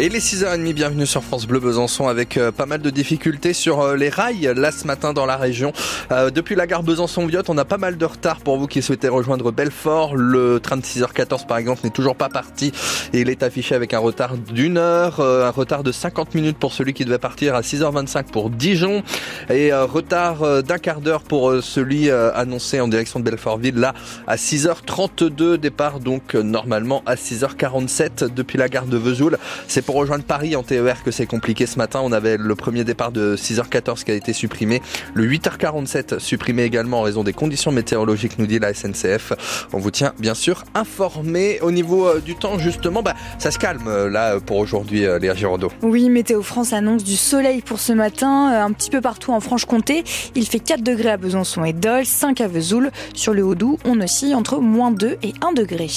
Et les 6h30, bienvenue sur France Bleu Besançon avec euh, pas mal de difficultés sur euh, les rails là ce matin dans la région. Euh, depuis la gare Besançon-Viotte, on a pas mal de retard pour vous qui souhaitez rejoindre Belfort. Le train de 6h14 par exemple n'est toujours pas parti et il est affiché avec un retard d'une heure, un retard de 50 minutes pour celui qui devait partir à 6h25 pour Dijon et retard d'un quart d'heure pour celui annoncé en direction de Belfortville là à 6h32 départ donc normalement à 6h47 depuis la gare de Vesoul. Pour rejoindre Paris en TER que c'est compliqué ce matin. On avait le premier départ de 6h14 qui a été supprimé. Le 8h47 supprimé également en raison des conditions météorologiques, nous dit la SNCF. On vous tient bien sûr informé. Au niveau euh, du temps, justement, bah, ça se calme euh, là pour aujourd'hui, euh, Léa Giraudot. Oui, Météo France annonce du soleil pour ce matin, un petit peu partout en Franche-Comté. Il fait 4 degrés à Besançon et Dole, 5 à Vesoul. Sur le Haut-Doubs, on oscille entre moins 2 et 1 degré.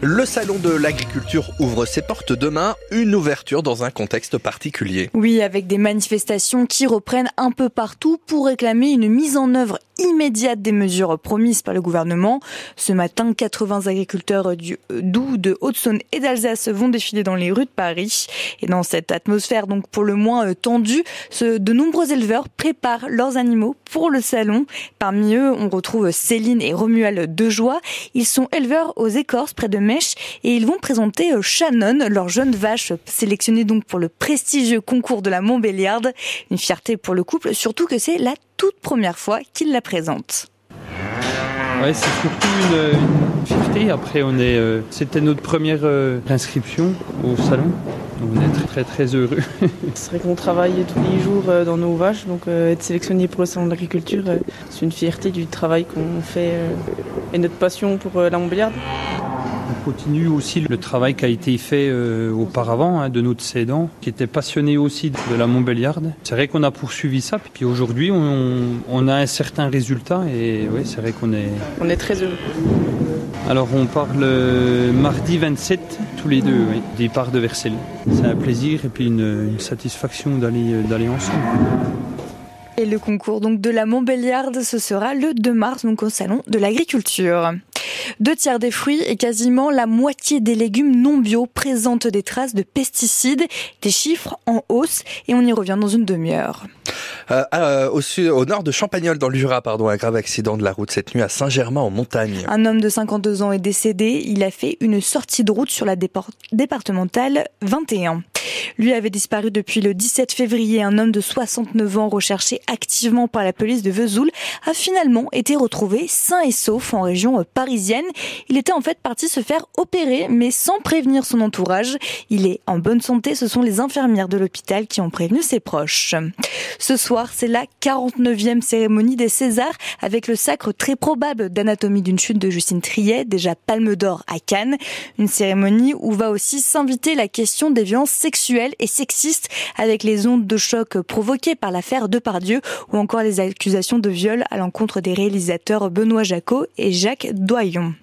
Le salon de l'agriculture ouvre ses portes demain. Une ouverture dans un contexte particulier. Oui, avec des manifestations qui reprennent un peu partout pour réclamer une mise en œuvre immédiate des mesures promises par le gouvernement. Ce matin, 80 agriculteurs du Doubs, de Haute-Saône et d'Alsace vont défiler dans les rues de Paris. Et dans cette atmosphère donc pour le moins euh, tendue, de nombreux éleveurs préparent leurs animaux pour le salon. Parmi eux, on retrouve Céline et Romuald Dejoie. Ils sont éleveurs aux écorces près de Mèche et ils vont présenter euh, Shannon, leur jeune vache sélectionnée donc pour le prestigieux concours de la Montbéliarde. Une fierté pour le couple, surtout que c'est la toute première fois qu'il la présente. Ouais, c'est surtout une, fierté. Après, on est, euh, c'était notre première euh, inscription au salon. On est très très très heureux. C'est vrai qu'on travaille tous les jours euh, dans nos vaches, donc être sélectionné pour le salon de l'agriculture, c'est une fierté du travail qu'on fait et notre passion pour la Montbéliarde. On continue aussi le travail qui a été fait euh, auparavant hein, de notre cédant, qui était passionné aussi de la Montbéliarde. C'est vrai qu'on a poursuivi ça, puis aujourd'hui on, a un certain résultat et oui, c'est vrai qu'on est... On est très heureux. Alors on part le mardi 27, tous les deux, oui, départ de Versailles. C'est un plaisir et puis une, une satisfaction d'aller d'aller ensemble. Et le concours donc de la Montbéliarde, ce sera le 2 mars donc au salon de l'agriculture. Deux tiers des fruits et quasiment la moitié des légumes non bio présentent des traces de pesticides, des chiffres en hausse et on y revient dans une demi-heure. Euh, euh, au, sud, au nord de Champagnol, dans le Jura, pardon, un grave accident de la route cette nuit à Saint-Germain en montagne. Un homme de 52 ans est décédé. Il a fait une sortie de route sur la départementale 21. Lui avait disparu depuis le 17 février. Un homme de 69 ans recherché activement par la police de Vesoul a finalement été retrouvé sain et sauf en région parisienne. Il était en fait parti se faire opérer mais sans prévenir son entourage. Il est en bonne santé. Ce sont les infirmières de l'hôpital qui ont prévenu ses proches. Ce soir, c'est la 49e cérémonie des Césars avec le sacre très probable d'anatomie d'une chute de Justine Triet, déjà palme d'or à Cannes. Une cérémonie où va aussi s'inviter la question des violences sexuelles et sexistes avec les ondes de choc provoquées par l'affaire Depardieu ou encore les accusations de viol à l'encontre des réalisateurs Benoît Jacot et Jacques Doyon.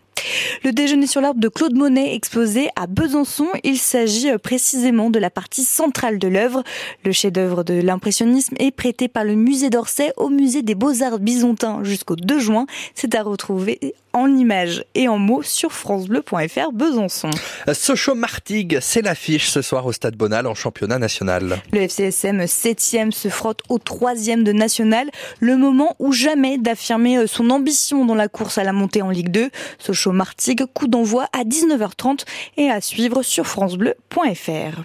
Le déjeuner sur l'arbre de Claude Monet exposé à Besançon, il s'agit euh, précisément de la partie centrale de l'œuvre. Le chef-d'œuvre de l'impressionnisme est prêté par le musée d'Orsay au musée des Beaux-Arts byzantins jusqu'au 2 juin. C'est à retrouver en images et en mots sur francebleu.fr Besançon. Sochaux Martigues, c'est l'affiche ce soir au Stade Bonal en championnat national. Le FCSM 7e se frotte au 3e de national, le moment ou jamais d'affirmer euh, son ambition dans la course à la montée en Ligue 2. Sochaux Martigues, coup d'envoi à 19h30 et à suivre sur francebleu.fr.